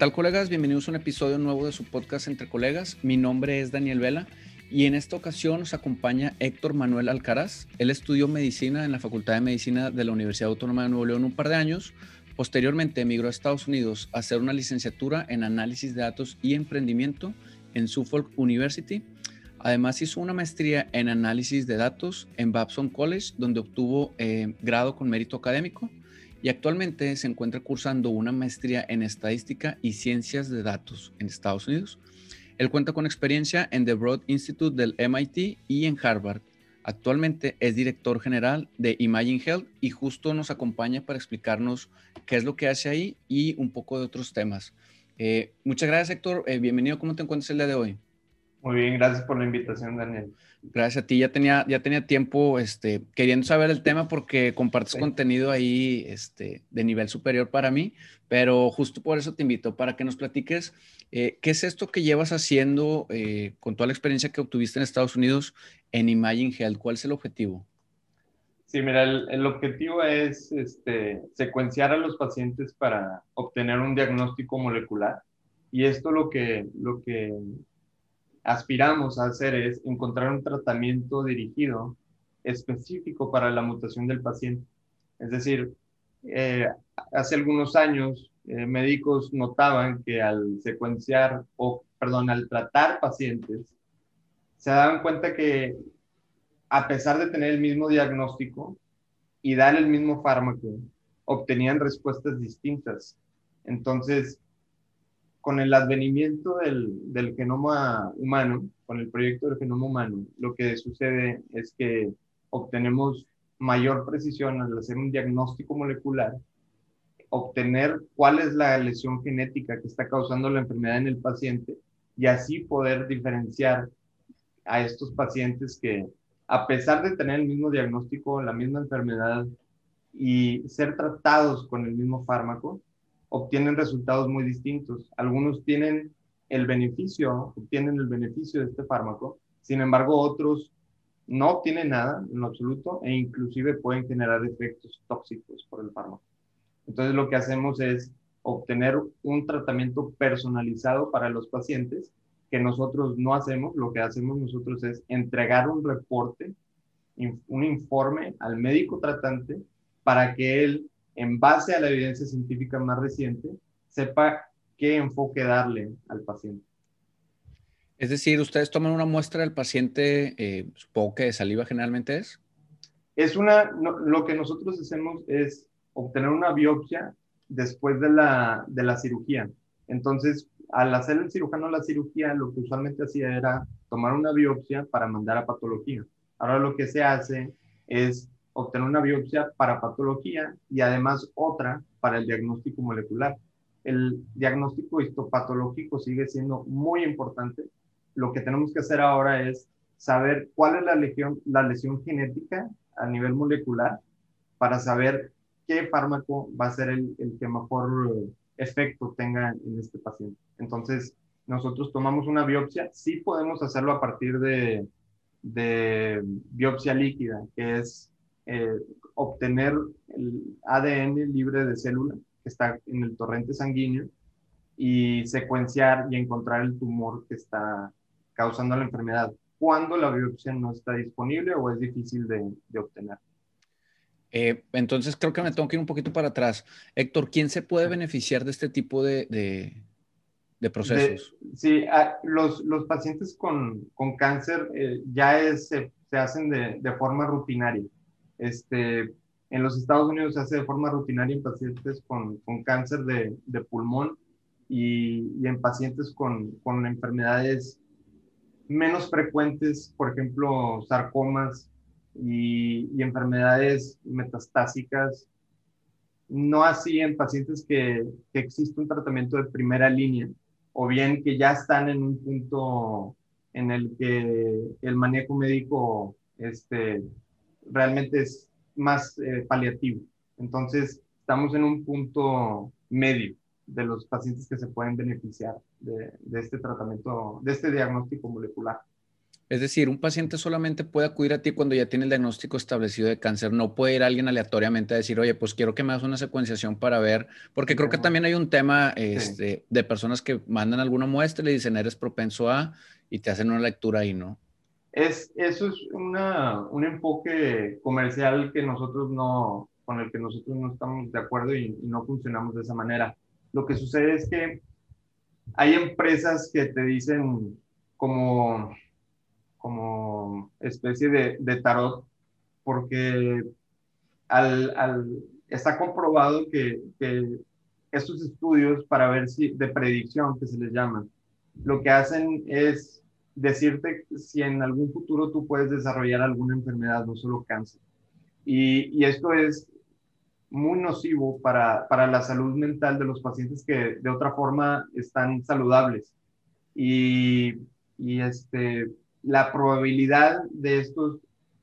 tal colegas? Bienvenidos a un episodio nuevo de su podcast Entre Colegas. Mi nombre es Daniel Vela y en esta ocasión nos acompaña Héctor Manuel Alcaraz. Él estudió medicina en la Facultad de Medicina de la Universidad Autónoma de Nuevo León un par de años. Posteriormente emigró a Estados Unidos a hacer una licenciatura en análisis de datos y emprendimiento en Suffolk University. Además hizo una maestría en análisis de datos en Babson College, donde obtuvo eh, grado con mérito académico y actualmente se encuentra cursando una maestría en estadística y ciencias de datos en Estados Unidos. Él cuenta con experiencia en The Broad Institute del MIT y en Harvard. Actualmente es director general de Imagine Health y justo nos acompaña para explicarnos qué es lo que hace ahí y un poco de otros temas. Eh, muchas gracias, Héctor. Eh, bienvenido. ¿Cómo te encuentras el día de hoy? Muy bien, gracias por la invitación, Daniel. Gracias a ti, ya tenía, ya tenía tiempo este, queriendo saber el tema porque compartes contenido ahí este, de nivel superior para mí, pero justo por eso te invito, para que nos platiques eh, qué es esto que llevas haciendo eh, con toda la experiencia que obtuviste en Estados Unidos en Imagine Health, ¿cuál es el objetivo? Sí, mira, el, objetivo es este, secuenciar a los pacientes para obtener un diagnóstico molecular y esto lo que, lo que aspiramos a hacer es encontrar un tratamiento dirigido específico para la mutación del paciente. Es decir, eh, hace algunos años eh, médicos notaban que al secuenciar o, perdón, al tratar pacientes, se daban cuenta que a pesar de tener el mismo diagnóstico y dar el mismo fármaco, obtenían respuestas distintas. Entonces, con el advenimiento del, genoma humano, con el proyecto del genoma humano, lo que sucede es que obtenemos mayor precisión al hacer un diagnóstico molecular, obtener cuál es la lesión genética que está causando la enfermedad en el paciente y así poder diferenciar a estos pacientes que, a pesar de tener el mismo diagnóstico, la misma enfermedad y ser tratados con el mismo fármaco, obtienen resultados muy distintos. Algunos tienen el beneficio, obtienen el beneficio de este fármaco, sin embargo otros no obtienen nada en absoluto e inclusive pueden generar efectos tóxicos por el fármaco. Entonces lo que hacemos es obtener un tratamiento personalizado para los pacientes que nosotros no hacemos, lo que hacemos nosotros es entregar un reporte, un informe al médico tratante para que él en base a la evidencia científica más reciente, sepa qué enfoque darle al paciente. Es decir, ustedes toman una muestra del paciente, eh, supongo que de saliva generalmente es. Es una, lo que nosotros hacemos es obtener una biopsia después de la, de la cirugía. Entonces, al hacer el cirujano la cirugía, lo que usualmente hacía era tomar una biopsia para mandar a patología. Ahora lo que se hace es obtener una biopsia para patología y además otra para el diagnóstico molecular. El diagnóstico histopatológico sigue siendo muy importante. Lo que tenemos que hacer ahora es saber cuál es la lesión, la lesión genética a nivel molecular para saber qué fármaco va a ser el, el que mejor efecto tenga en este paciente. Entonces, nosotros tomamos una biopsia, sí podemos hacerlo a partir de, de biopsia líquida, que es eh, obtener el ADN libre de célula que está en el torrente sanguíneo y secuenciar y encontrar el tumor que está causando la enfermedad cuando la biopsia no está disponible o es difícil de, obtener. Eh, entonces creo que me tengo que ir un poquito para atrás. Héctor, ¿quién se puede beneficiar de este tipo de, de, procesos? sí, los, los, pacientes con, con cáncer eh, ya es, se, se hacen de, forma rutinaria. Este, en los Estados Unidos se hace de forma rutinaria en pacientes con, con cáncer de, de pulmón y, y, en pacientes con, con, enfermedades menos frecuentes, por ejemplo, sarcomas y, y, enfermedades metastásicas. No así en pacientes que, que existe un tratamiento de primera línea o bien que ya están en un punto en el que el manejo médico este, realmente es más eh, paliativo. Entonces, estamos en un punto medio de los pacientes que se pueden beneficiar de, este tratamiento, de este diagnóstico molecular. Es decir, un paciente solamente puede acudir a ti cuando ya tiene el diagnóstico establecido de cáncer. No puede ir alguien aleatoriamente a decir, oye, pues quiero que me hagas una secuenciación para ver, porque creo que también hay un tema este, de personas que mandan alguna muestra y le dicen, eres propenso a, y te hacen una lectura ahí, ¿no? Es, eso es una, un enfoque comercial que nosotros no, con el que nosotros no estamos de acuerdo y, no funcionamos de esa manera. Lo que sucede es que hay empresas que te dicen como como especie de, de tarot, porque al, al, está comprobado que, que, estos estudios para ver si de predicción que se les llama, lo que hacen es decirte si en algún futuro tú puedes desarrollar alguna enfermedad, no solo cáncer. Y, y esto es muy nocivo para, para, la salud mental de los pacientes que de otra forma están saludables. Y, y este, la probabilidad de estos,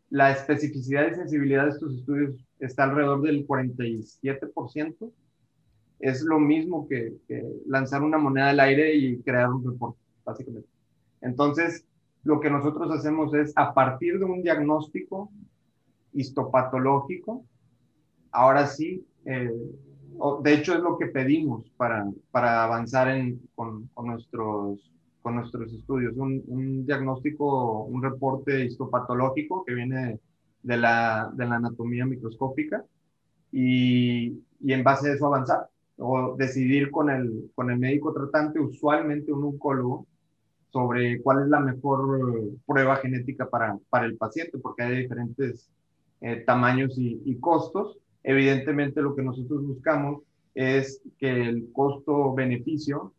la especificidad y sensibilidad de estos estudios está alrededor del 47%. Es lo mismo que, lanzar una moneda al aire y crear un reporte, básicamente. Entonces, lo que nosotros hacemos es, a partir de un diagnóstico histopatológico, ahora sí, eh, de hecho es lo que pedimos para, para avanzar en, con, nuestros con nuestros estudios, un, diagnóstico, un reporte histopatológico que viene de la, de la anatomía microscópica y, y, en base a eso avanzar o decidir con el, con el médico tratante, usualmente un oncólogo, sobre cuál es la mejor prueba genética para, para el paciente, porque hay diferentes eh, tamaños y, costos. Evidentemente lo que nosotros buscamos es que el costo-beneficio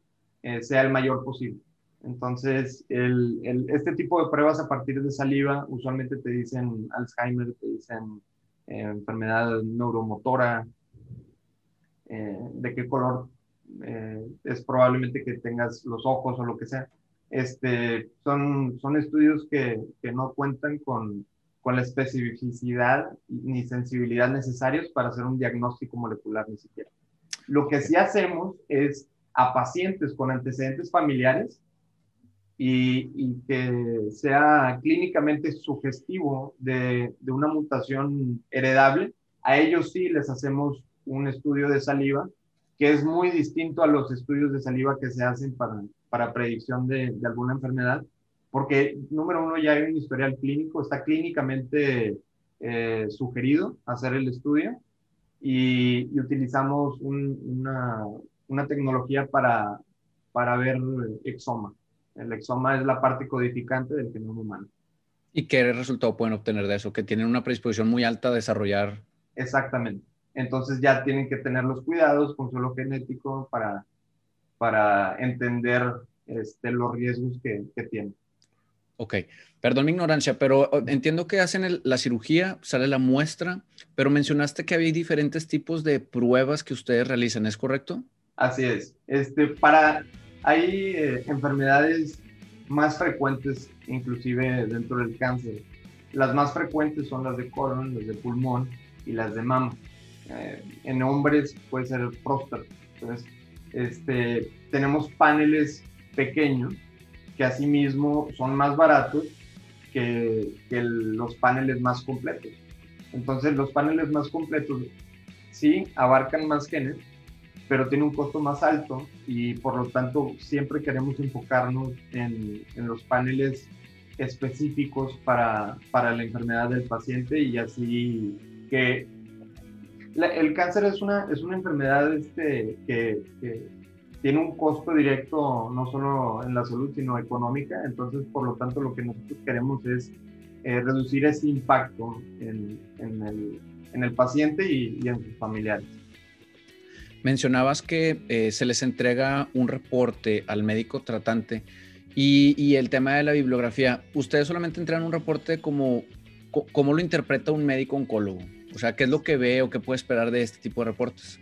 eh, sea el mayor posible. Entonces, el, este tipo de pruebas a partir de saliva usualmente te dicen Alzheimer, te dicen eh, enfermedad neuromotora, eh, de qué color eh, es probablemente que tengas los ojos o lo que sea. Este, son, son estudios que, que no cuentan con, con la especificidad ni sensibilidad necesarios para hacer un diagnóstico molecular ni siquiera. Lo que sí hacemos es a pacientes con antecedentes familiares y, que sea clínicamente sugestivo de, de, una mutación heredable, a ellos sí les hacemos un estudio de saliva, que es muy distinto a los estudios de saliva que se hacen para, para predicción de, de alguna enfermedad, porque número uno ya hay un historial clínico, está clínicamente eh, sugerido hacer el estudio y, y utilizamos una, una, tecnología para, para ver exoma. El exoma es la parte codificante del genoma humano. ¿Y qué resultado pueden obtener de eso? Que tienen una predisposición muy alta a desarrollar. Exactamente. Entonces ya tienen que tener los cuidados con suelo genético para, para entender este, los riesgos que, que tienen. Ok, perdón mi ignorancia, pero entiendo que hacen la cirugía, sale la muestra, pero mencionaste que había diferentes tipos de pruebas que ustedes realizan, ¿es correcto? Así es. Este, para hay eh, enfermedades más frecuentes, inclusive dentro del cáncer. Las más frecuentes son las de colon, las de pulmón y las de mama. Eh, en hombres puede ser el próstata. Entonces, este, tenemos paneles pequeños que asimismo son más baratos que, que los paneles más completos. Entonces, los paneles más completos sí abarcan más genes, pero tiene un costo más alto y por lo tanto siempre queremos enfocarnos en, en los paneles específicos para, para, la enfermedad del paciente y así que el cáncer es una, es una enfermedad este, que, tiene un costo directo no solo en la salud sino económica, entonces por lo tanto lo que nosotros queremos es eh, reducir ese impacto en, el, en el paciente y, en sus familiares. Mencionabas que eh, se les entrega un reporte al médico tratante y, el tema de la bibliografía. Ustedes solamente entregan un reporte como cómo lo interpreta un médico oncólogo. O sea, ¿qué es lo que ve o qué puede esperar de este tipo de reportes?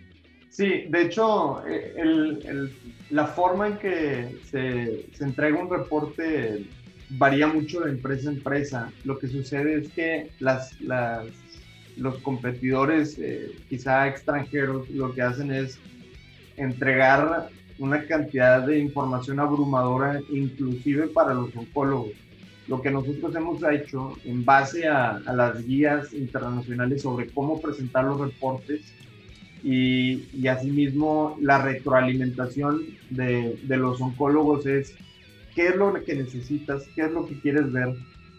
Sí, de hecho, eh, la forma en que se, entrega un reporte varía mucho de empresa a empresa. Lo que sucede es que los competidores, eh, quizá extranjeros, lo que hacen es entregar una cantidad de información abrumadora, inclusive para los oncólogos. Lo que nosotros hemos hecho en base a, las guías internacionales sobre cómo presentar los reportes y, y asimismo la retroalimentación de, de, los oncólogos es qué es lo que necesitas, qué es lo que quieres ver.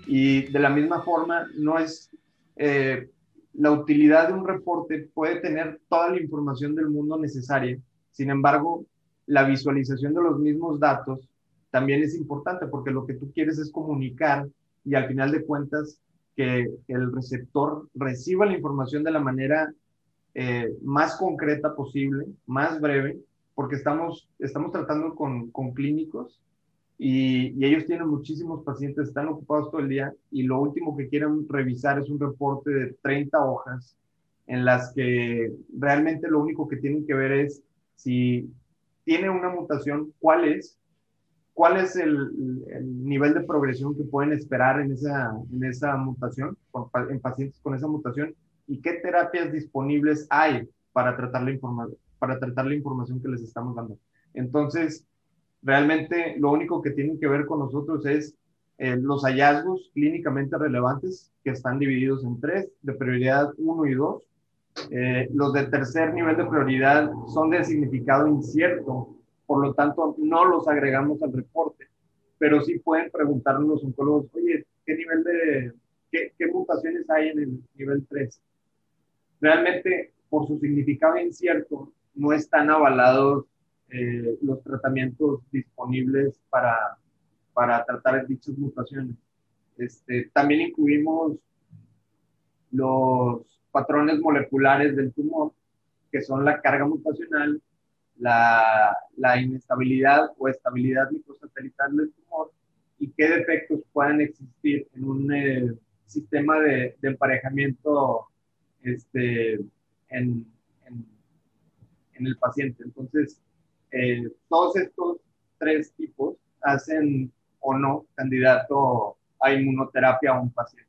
Y de la misma forma, no es eh, la utilidad de un reporte puede tener toda la información del mundo necesaria. Sin embargo, la visualización de los mismos datos también es importante porque lo que tú quieres es comunicar y al final de cuentas que, el receptor reciba la información de la manera eh, más concreta posible, más breve, porque estamos, estamos tratando con, con clínicos y, ellos tienen muchísimos pacientes, están ocupados todo el día y lo último que quieren revisar es un reporte de 30 hojas en las que realmente lo único que tienen que ver es si tiene una mutación, cuál es, cuál es el, nivel de progresión que pueden esperar en esa, en esa mutación, en pacientes con esa mutación y qué terapias disponibles hay para tratar la, para tratar la información que les estamos dando. Entonces, Realmente lo único que tienen que ver con nosotros es eh, los hallazgos clínicamente relevantes que están divididos en tres, de prioridad 1 y 2. Eh, los de tercer nivel de prioridad son de significado incierto, por lo tanto no los agregamos al reporte, pero sí pueden preguntarnos los oncólogos, oye, ¿qué nivel de, qué, qué mutaciones hay en el nivel 3? Realmente, por su significado incierto, no están avalados eh, los tratamientos disponibles para, para tratar dichas mutaciones. Este, también incluimos los patrones moleculares del tumor, que son la carga mutacional, la, la inestabilidad o estabilidad microsatelital del tumor y qué defectos pueden existir en un eh, sistema de, de, emparejamiento este, en, en, en, el paciente. Entonces, eh, todos estos tres tipos hacen o no candidato a inmunoterapia a un paciente.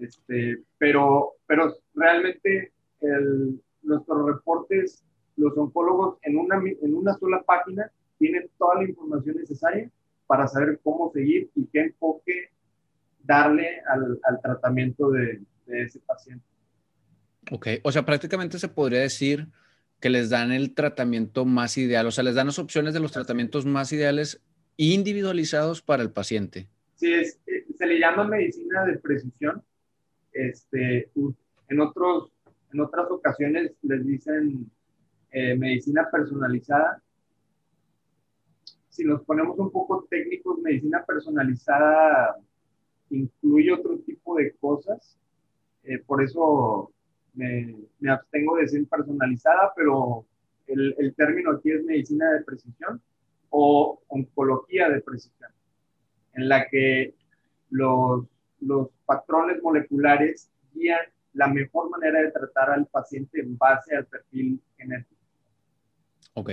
Este, pero, pero realmente el, nuestros reportes, los oncólogos en una, en una sola página tienen toda la información necesaria para saber cómo seguir y qué enfoque darle al, al tratamiento de, de ese paciente. Ok, o sea, prácticamente se podría decir que les dan el tratamiento más ideal, o sea, les dan las opciones de los tratamientos más ideales individualizados para el paciente. Sí, es, eh, se le llama medicina de precisión. Este, en, otros, en otras ocasiones les dicen eh, medicina personalizada. Si nos ponemos un poco técnicos, medicina personalizada incluye otro tipo de cosas. Eh, por eso me, abstengo de decir personalizada, pero el, término aquí es medicina de precisión o oncología de precisión, en la que los patrones moleculares guían la mejor manera de tratar al paciente en base al perfil genético. Ok.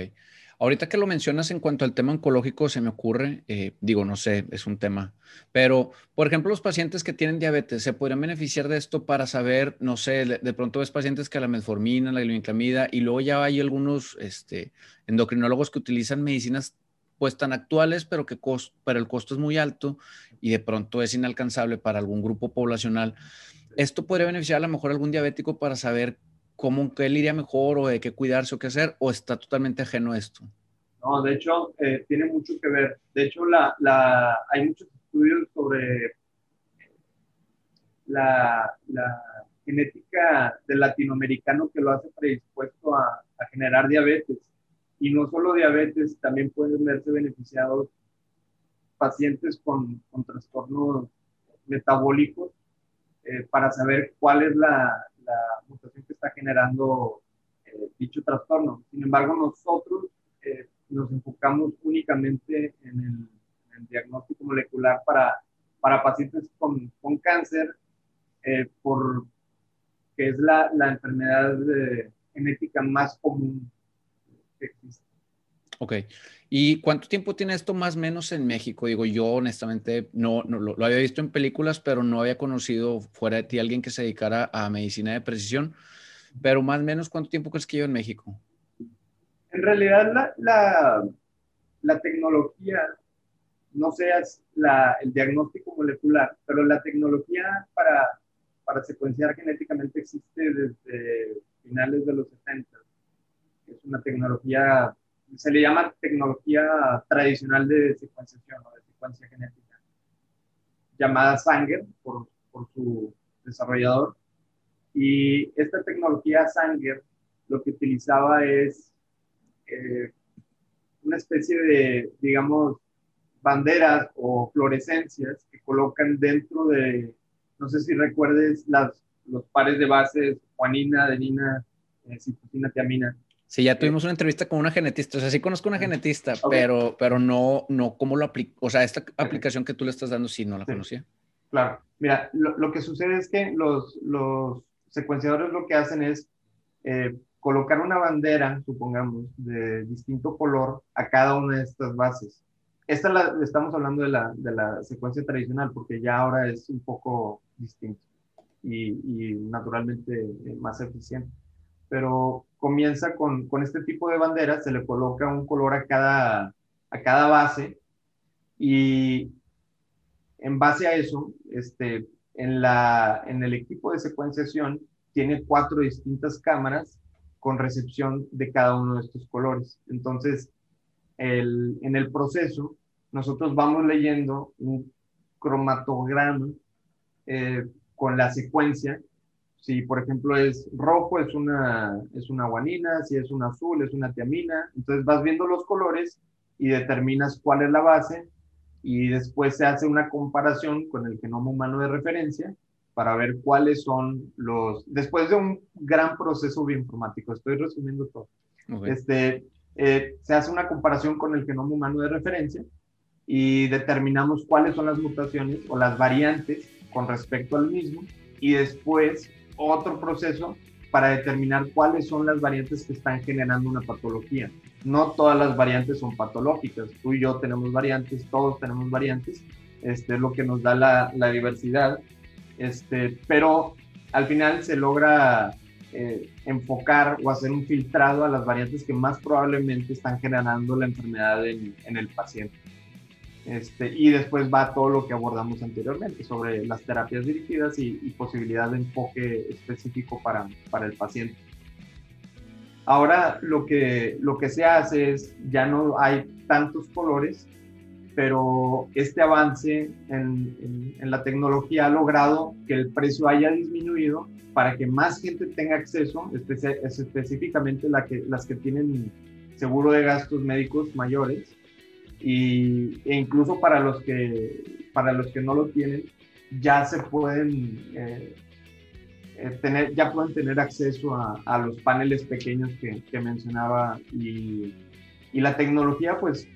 Ahorita que lo mencionas en cuanto al tema oncológico, se me ocurre, eh, digo, no sé, es un tema, pero por ejemplo, los pacientes que tienen diabetes, ¿se podrían beneficiar de esto para saber, no sé, de, pronto ves pacientes que la metformina, la glibenclamida, y luego ya hay algunos este, endocrinólogos que utilizan medicinas pues tan actuales, pero que pero el costo es muy alto y de pronto es inalcanzable para algún grupo poblacional. ¿Esto podría beneficiar a lo mejor a algún diabético para saber cómo que él iría mejor o de qué cuidarse o qué hacer, o está totalmente ajeno a esto? No, de hecho, eh, tiene mucho que ver. De hecho, la, la, hay muchos estudios sobre la, la, genética del latinoamericano que lo hace predispuesto a, a, generar diabetes. Y no solo diabetes, también pueden verse beneficiados pacientes con, con trastornos metabólicos eh, para saber cuál es la, la mutación que está generando eh, dicho trastorno. Sin embargo, nosotros eh, nos enfocamos únicamente en el, diagnóstico molecular para, para pacientes con, con cáncer, eh, por, que es la, la enfermedad genética más común. Ok. ¿Y cuánto tiempo tiene esto más o menos en México? Digo, yo honestamente no, no lo, había visto en películas, pero no había conocido fuera de ti alguien que se dedicara a medicina de precisión. Pero más o menos, ¿cuánto tiempo crees que lleva en México? En realidad, la, la, la tecnología no seas el diagnóstico molecular, pero la tecnología para, para secuenciar genéticamente existe desde finales de los 70. Es una tecnología, se le llama tecnología tradicional de secuenciación o de secuencia genética, llamada Sanger por, su desarrollador. Y esta tecnología Sanger lo que utilizaba es eh, una especie de, digamos, banderas o fluorescencias que colocan dentro de, no sé si recuerdes las, los pares de bases, juanina, adenina, eh, citosina, tiamina. Sí, ya tuvimos una entrevista con una genetista, o sea, sí conozco una genetista, pero, pero no, no cómo lo aplico, o sea, esta aplicación que tú le estás dando sí no la conocía. Claro, mira, lo, lo, que sucede es que los, los secuenciadores lo que hacen es eh, colocar una bandera, supongamos, de distinto color a cada una de estas bases. Esta la, estamos hablando de la, de la secuencia tradicional porque ya ahora es un poco distinto y, y naturalmente eh, más eficiente. Pero comienza con, con, este tipo de bandera, se le coloca un color a cada, a cada base y en base a eso, este, en, la, en el equipo de secuenciación tiene cuatro distintas cámaras con recepción de cada uno de estos colores. Entonces, el, en el proceso, nosotros vamos leyendo un cromatograma eh, con la secuencia. Si, por ejemplo, es rojo, es una, es una guanina, si es un azul, es una tiamina. Entonces vas viendo los colores y determinas cuál es la base y después se hace una comparación con el genoma humano de referencia para ver cuáles son los, después de un gran proceso bioinformático, estoy resumiendo todo, este, eh, se hace una comparación con el genoma humano de referencia y determinamos cuáles son las mutaciones o las variantes con respecto al mismo y después otro proceso para determinar cuáles son las variantes que están generando una patología. No todas las variantes son patológicas, tú y yo tenemos variantes, todos tenemos variantes, este es lo que nos da la, diversidad este, pero al final se logra eh, enfocar o hacer un filtrado a las variantes que más probablemente están generando la enfermedad en, el paciente. Este, y después va todo lo que abordamos anteriormente sobre las terapias dirigidas y, posibilidad de enfoque específico para, para el paciente. Ahora lo que, lo que se hace es, ya no hay tantos colores, pero este avance en, en, la tecnología ha logrado que el precio haya disminuido para que más gente tenga acceso, específicamente la las que tienen seguro de gastos médicos mayores, y, e incluso para los, que, para los que no lo tienen, ya se pueden eh, eh, tener, ya pueden tener acceso a, a los paneles pequeños que, que mencionaba y, y la tecnología pues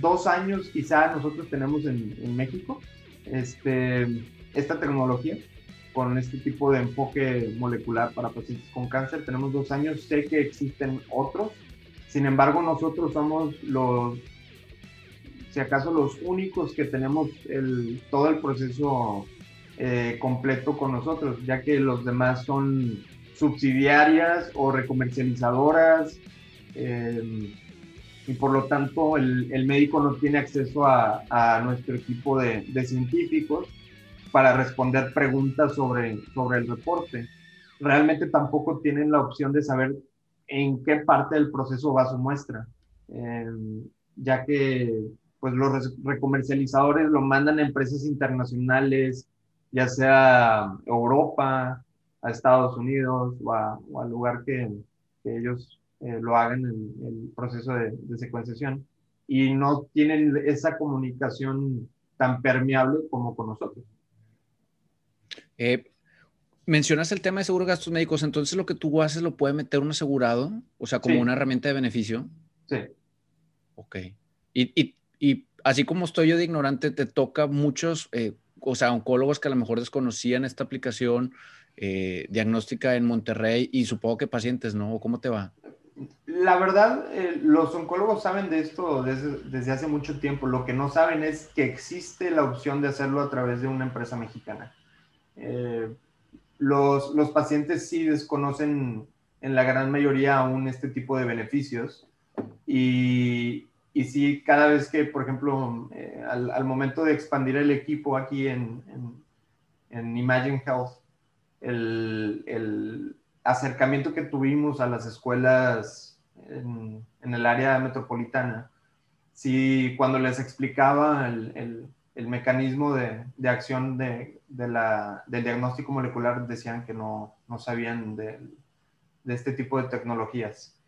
dos años quizá nosotros tenemos en, México este, esta tecnología con este tipo de enfoque molecular para pacientes con cáncer. Tenemos dos años, sé que existen otros, sin embargo nosotros somos los, si acaso los únicos que tenemos el, todo el proceso eh, completo con nosotros, ya que los demás son subsidiarias o recomercializadoras. Eh, y por lo tanto el, el médico no tiene acceso a, a nuestro equipo de, de, científicos para responder preguntas sobre, sobre el reporte. Realmente tampoco tienen la opción de saber en qué parte del proceso va su muestra, em, ya que pues los recomercializadores lo mandan a empresas internacionales, ya sea a Europa, a Estados Unidos o, o al lugar que, que ellos eh, lo hagan en el proceso de, secuenciación y no tienen esa comunicación tan permeable como con nosotros. Eh, mencionas el tema de seguro de gastos médicos, entonces lo que tú haces lo puede meter un asegurado, o sea, como una herramienta de beneficio. Sí. Ok. Y, y, y, así como estoy yo de ignorante, te toca muchos, eh, o sea, oncólogos que a lo mejor desconocían esta aplicación diagnóstica en Monterrey y supongo que pacientes, ¿no? ¿Cómo te va? La verdad, eh, los oncólogos saben de esto desde, hace mucho tiempo. Lo que no saben es que existe la opción de hacerlo a través de una empresa mexicana. Eh, los, los, pacientes sí desconocen en la gran mayoría aún este tipo de beneficios. Y, y sí, cada vez que, por ejemplo, eh, al, momento de expandir el equipo aquí en, en, Imagine Health, el, el, acercamiento que tuvimos a las escuelas en, en el área metropolitana, sí, cuando les explicaba el, el mecanismo de, de acción de, de la, del diagnóstico molecular, decían que no, no sabían de, de este tipo de tecnologías.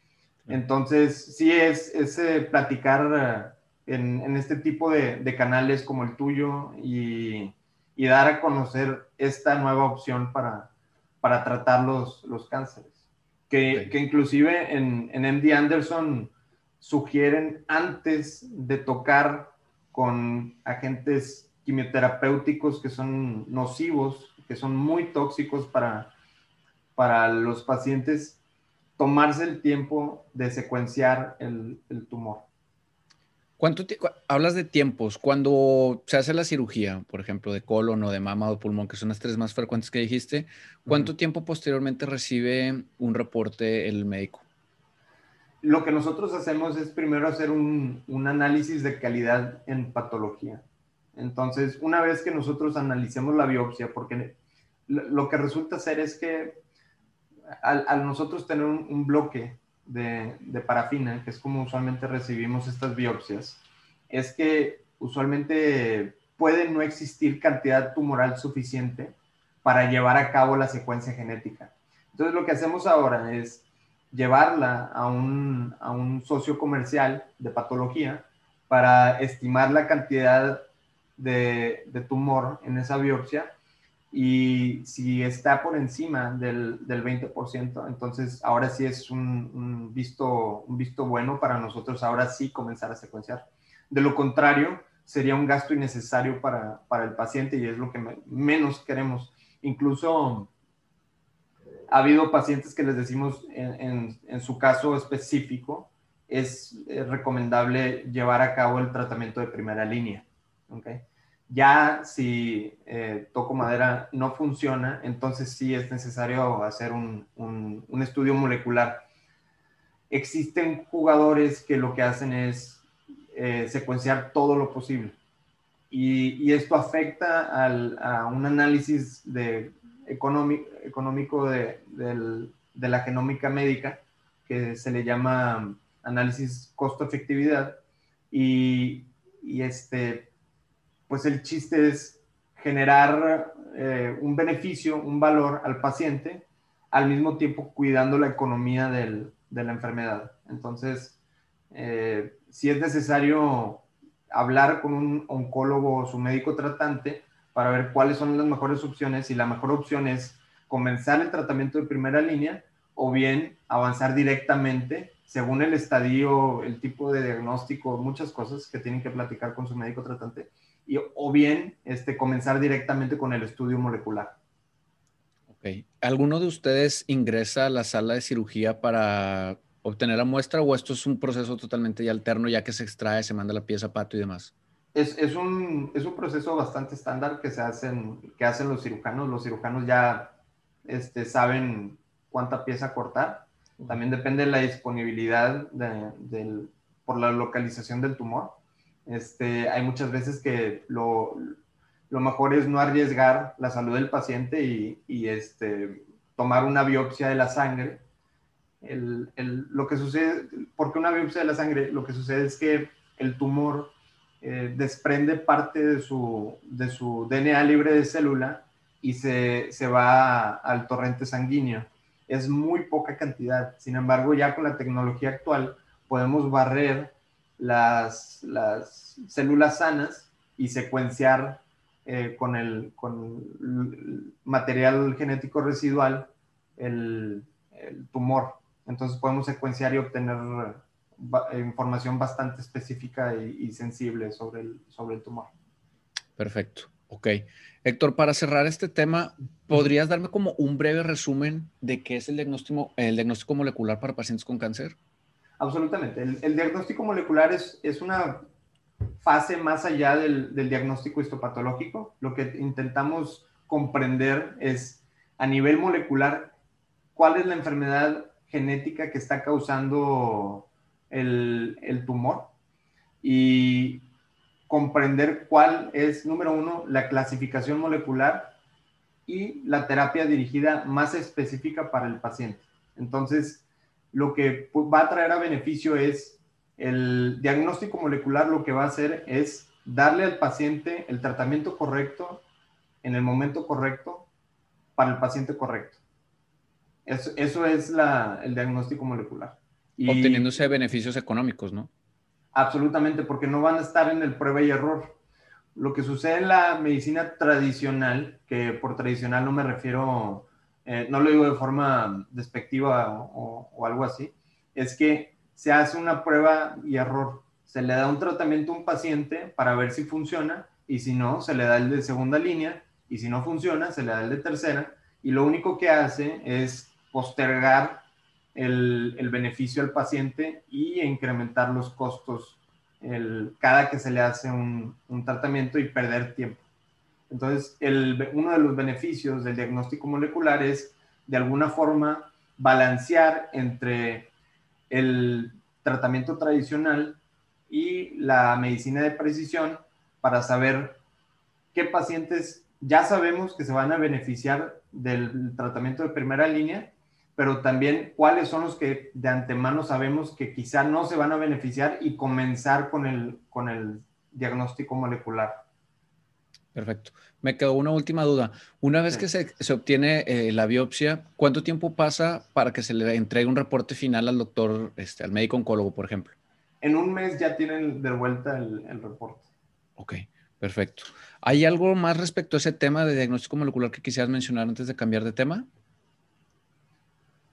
Entonces, sí es, es eh, platicar eh, en, en, este tipo de, de, canales como el tuyo y, y, dar a conocer esta nueva opción para, para tratar los, los cánceres. Que, que inclusive en, en MD Anderson sugieren antes de tocar con agentes quimioterapéuticos que son nocivos, que son muy tóxicos para, para los pacientes, tomarse el tiempo de secuenciar el, el tumor. ¿Cuánto hablas de tiempos? Cuando se hace la cirugía, por ejemplo, de colon o de mama o pulmón, que son las tres más frecuentes que dijiste, ¿cuánto tiempo posteriormente recibe un reporte el médico? lo que nosotros hacemos es primero hacer un, análisis de calidad en patología. Entonces, una vez que nosotros analicemos la biopsia, porque lo que resulta ser es que al, nosotros tener un, bloque de, de, parafina, que es como usualmente recibimos estas biopsias, es que usualmente puede no existir cantidad tumoral suficiente para llevar a cabo la secuencia genética. Entonces, lo que hacemos ahora es llevarla a un, a un socio comercial de patología para estimar la cantidad de, tumor en esa biopsia y si está por encima del, del 20%, entonces ahora sí es un, un, visto, un visto bueno para nosotros, ahora sí comenzar a secuenciar. De lo contrario, sería un gasto innecesario para, para el paciente y es lo que menos queremos. Incluso ha habido pacientes que les decimos en, en, su caso específico, es recomendable llevar a cabo el tratamiento de primera línea. ¿Okay? Ya si eh, toco madera no funciona, entonces sí es necesario hacer un, un, estudio molecular. Existen jugadores que lo que hacen es eh, secuenciar todo lo posible. Y, y esto afecta al, a un análisis de económico de, la genómica médica, que se le llama análisis costo-efectividad. Y, este, pues el chiste es generar eh, un beneficio, un valor al paciente, al mismo tiempo cuidando la economía de la enfermedad. Entonces, eh, si es necesario hablar con un oncólogo o su médico tratante, para ver cuáles son las mejores opciones y la mejor opción es comenzar el tratamiento de primera línea o bien avanzar directamente según el estadio, el tipo de diagnóstico, muchas cosas que tienen que platicar con su médico tratante, y, o bien este, comenzar directamente con el estudio molecular. Ok. ¿Alguno de ustedes ingresa a la sala de cirugía para obtener la muestra o esto es un proceso totalmente alterno ya que se extrae, se manda la pieza pato y demás? es, es, un, es, un, proceso bastante estándar que, se hacen, que hacen los cirujanos. Los cirujanos ya este, saben cuánta pieza cortar. También depende de la disponibilidad de, del, por la localización del tumor. Este, hay muchas veces que lo, mejor es no arriesgar la salud del paciente y, este, tomar una biopsia de la sangre. Lo que sucede, porque una biopsia de la sangre, lo que sucede es que el tumor eh, desprende parte de su, de DNA libre de célula y se va al torrente sanguíneo. Es muy poca cantidad. Sin embargo, ya con la tecnología actual podemos barrer las, las células sanas y secuenciar eh, con, el, con material genético residual el, el tumor. Entonces podemos secuenciar y obtener información bastante específica y, sensible sobre el, sobre el tumor. Perfecto. Ok. Héctor, para cerrar este tema, ¿podrías darme como un breve resumen de qué es el diagnóstico, el diagnóstico molecular para pacientes con cáncer? Absolutamente. El, diagnóstico molecular es, es, una fase más allá del, del, diagnóstico histopatológico. Lo que intentamos comprender es a nivel molecular cuál es la enfermedad genética que está causando el, tumor. y comprender cuál es, número uno, la clasificación molecular y la terapia dirigida más específica para el paciente. Entonces, lo que va a traer a beneficio es el diagnóstico molecular, lo que va a hacer es darle al paciente el tratamiento correcto en el momento correcto para el paciente correcto. Eso, eso es el diagnóstico molecular. Obteniéndose beneficios económicos, ¿no? Absolutamente, porque no van a estar en el prueba y error. Lo que sucede en la medicina tradicional, que por tradicional no me refiero, eh, no lo digo de forma despectiva o, algo así, es que se hace una prueba y error. Se le da un tratamiento a un paciente para ver si funciona y si no, se le da el de segunda línea y si no funciona, se le da el de tercera y lo único que hace es postergar el, beneficio al paciente y incrementar los costos cada que se le hace un, tratamiento y perder tiempo. Entonces, uno de los beneficios del diagnóstico molecular es, de alguna forma, balancear entre el tratamiento tradicional y la medicina de precisión para saber qué pacientes ya sabemos que se van a beneficiar del tratamiento de primera línea pero también cuáles son los que de antemano sabemos que quizá no se van a beneficiar y comenzar con el, con el diagnóstico molecular. Perfecto. Me quedó una última duda. Una vez que se, se obtiene eh, la biopsia, ¿cuánto tiempo pasa para que se le entregue un reporte final al doctor, este, al médico oncólogo, por ejemplo? En un mes ya tienen de vuelta el, el reporte. Ok, perfecto. ¿Hay algo más respecto a ese tema de diagnóstico molecular que quisieras mencionar antes de cambiar de tema?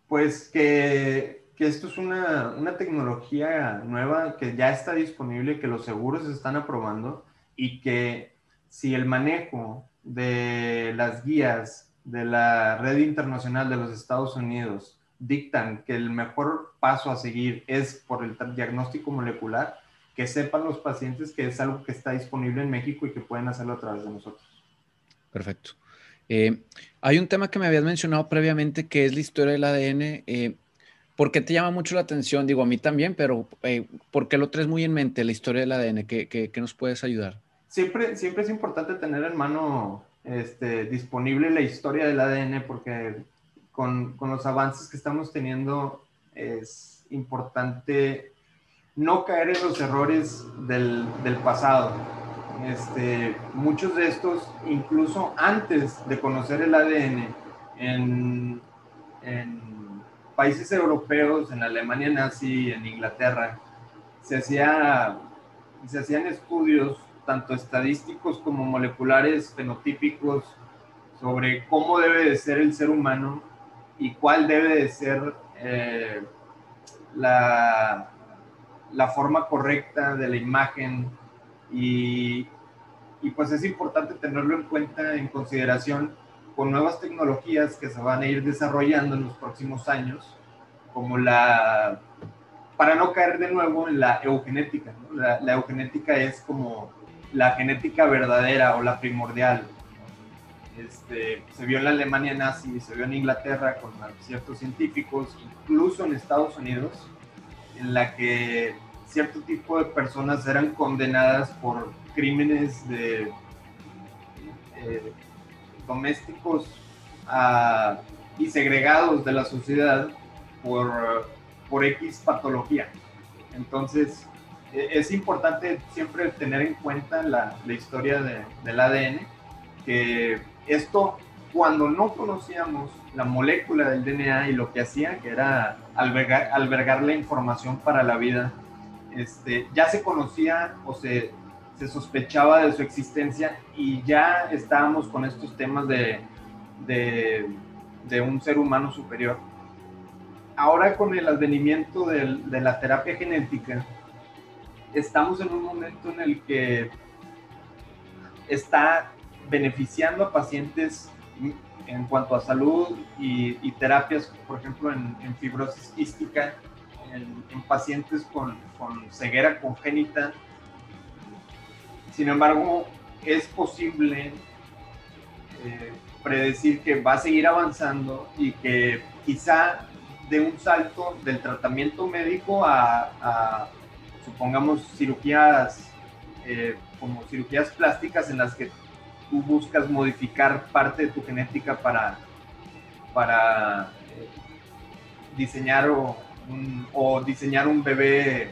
Pues que, esto es una, tecnología nueva que ya está disponible, que los seguros están aprobando y que si el manejo de las guías de la red internacional de los Estados Unidos dictan que el mejor paso a seguir es por el diagnóstico molecular, que sepan los pacientes que es algo que está disponible en México y que pueden hacerlo a través de nosotros. Perfecto. Eh, hay un tema que me habías mencionado previamente que es la historia del ADN. Eh, ¿Por qué te llama mucho la atención? Digo, a mí también, pero eh, ¿por qué lo traes muy en mente, la historia del ADN? ¿Qué, qué, nos puedes ayudar? Siempre, siempre es importante tener en mano este, disponible la historia del ADN porque con, con los avances que estamos teniendo es importante no caer en los errores del, pasado. Este, muchos de estos, incluso antes de conocer el ADN, en, países europeos, en Alemania nazi, en Inglaterra, se, hacía, se hacían estudios tanto estadísticos como moleculares, fenotípicos, sobre cómo debe de ser el ser humano y cuál debe de ser eh, la, la forma correcta de la imagen y, pues es importante tenerlo en cuenta, en consideración, con nuevas tecnologías que se van a ir desarrollando en los próximos años, como la, para no caer de nuevo en la eugenética. La, eugenética es como la genética verdadera o la primordial. Este, se vio en la Alemania nazi, se vio en Inglaterra con ciertos científicos, incluso en Estados Unidos, en la que cierto tipo de personas eran condenadas por crímenes eh, domésticos ah, y segregados de la sociedad por, por X patología. Entonces, es importante siempre tener en cuenta la, la historia de, del ADN, que esto, cuando no conocíamos la molécula del DNA y lo que hacía, que era albergar, albergar la información para la vida este, ya se conocía o se, se, sospechaba de su existencia y ya estábamos con estos temas de, de, de un ser humano superior. Ahora con el advenimiento de la terapia genética, estamos en un momento en el que está beneficiando a pacientes en cuanto a salud y, terapias, por ejemplo, en, en fibrosis quística, en, pacientes con, ceguera congénita. Sin embargo, es posible eh, predecir que va a seguir avanzando y que quizá de un salto del tratamiento médico a, supongamos cirugías eh, como cirugías plásticas en las que tú buscas modificar parte de tu genética para, para eh, diseñar o, o, diseñar un bebé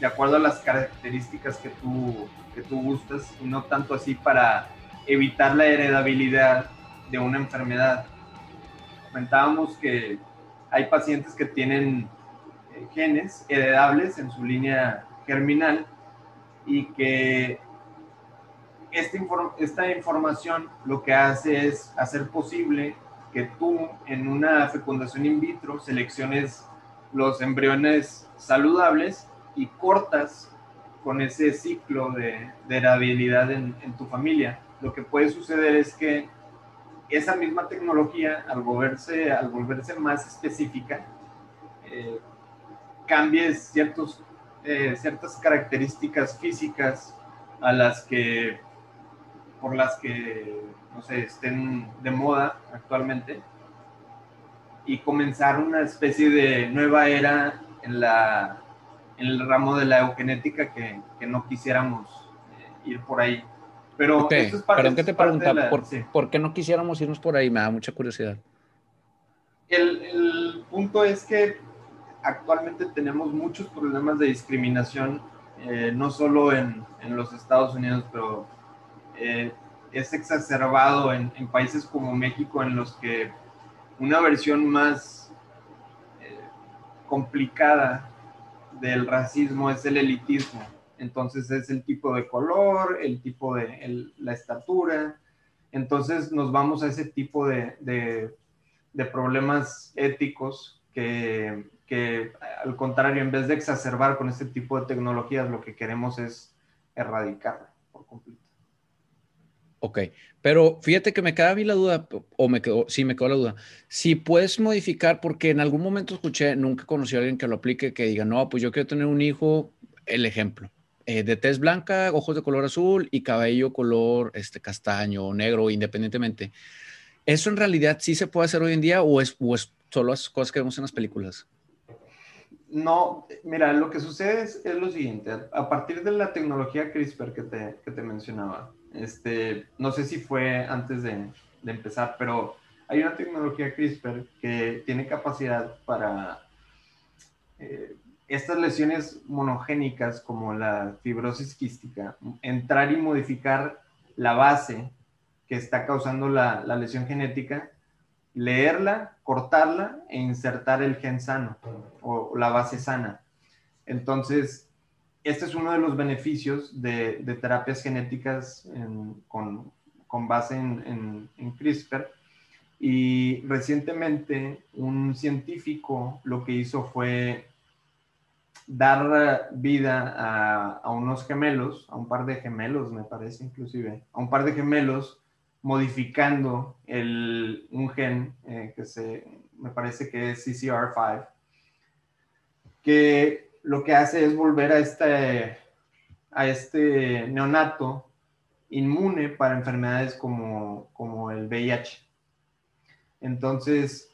de acuerdo a las características que tú, que tú gustas y no tanto así para evitar la heredabilidad de una enfermedad. Comentábamos que hay pacientes que tienen genes heredables en su línea germinal y que esta, esta información lo que hace es hacer posible que tú en una fecundación in vitro selecciones los embriones saludables y cortas con ese ciclo de, de heredabilidad en, en, tu familia. Lo que puede suceder es que esa misma tecnología, al volverse, al volverse más específica, eh, cambie ciertos, eh, ciertas características físicas a las que, por las que, no sé, estén de moda actualmente y comenzar una especie de nueva era en, la, en el ramo de la eugenética que, que no quisiéramos eh, ir por ahí. Pero okay. esto es parte, Perdón que te pregunta, la, ¿por, sí. ¿por, qué no quisiéramos irnos por ahí? Me da mucha curiosidad. El, el, punto es que actualmente tenemos muchos problemas de discriminación, eh, no solo en, en, los Estados Unidos, pero eh, es exacerbado en, países como México, en los que una versión más eh, complicada del racismo es el elitismo entonces es el tipo de color, el tipo de la estatura. Entonces nos vamos a ese tipo de, de problemas éticos que, que, al contrario, en vez de exacerbar con este tipo de tecnologías, lo que queremos es erradicar por completo. Ok, pero fíjate que me queda a mí la duda, o me quedó, sí me quedó la duda. Si puedes modificar, porque en algún momento escuché, nunca conocí a alguien que lo aplique, que diga, no, pues yo quiero tener un hijo, el ejemplo, eh, de tez blanca, ojos de color azul y cabello color este, castaño o negro, independientemente. ¿Eso en realidad sí se puede hacer hoy en día o es, o es solo las cosas que vemos en las películas? No, mira, lo que sucede es, lo siguiente, a partir de la tecnología CRISPR que te, que te mencionaba, este, no sé si fue antes de, de, empezar, pero hay una tecnología CRISPR que tiene capacidad para eh, estas lesiones monogénicas como la fibrosis quística, entrar y modificar la base que está causando la, la, lesión genética, leerla, cortarla e insertar el gen sano o, la base sana. Entonces, este es uno de los beneficios de, terapias genéticas en, con, base en, CRISPR. Y recientemente un científico lo que hizo fue dar vida a, unos gemelos, a un par de gemelos, me parece inclusive, a un par de gemelos, modificando el, un gen eh, que se, me parece que es CCR5, que lo que hace es volver a este, a este neonato inmune para enfermedades como, como el VIH. Entonces,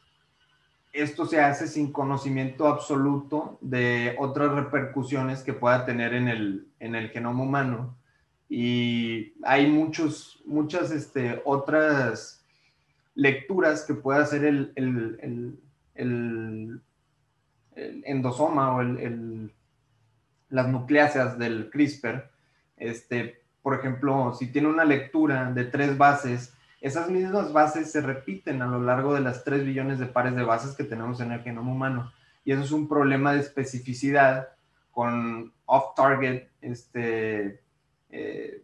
esto se hace sin conocimiento absoluto de otras repercusiones que pueda tener en el, en el genoma humano. Y hay muchos, muchas este, otras lecturas que puede hacer el, el, el, el, endosoma o las nucleáceas del CRISPR. Este, por ejemplo, si tiene una lectura de tres bases, esas mismas bases se repiten a lo largo de las 3 billones de pares de bases que tenemos en el genoma humano. Y eso es un problema de especificidad con off-target este, eh,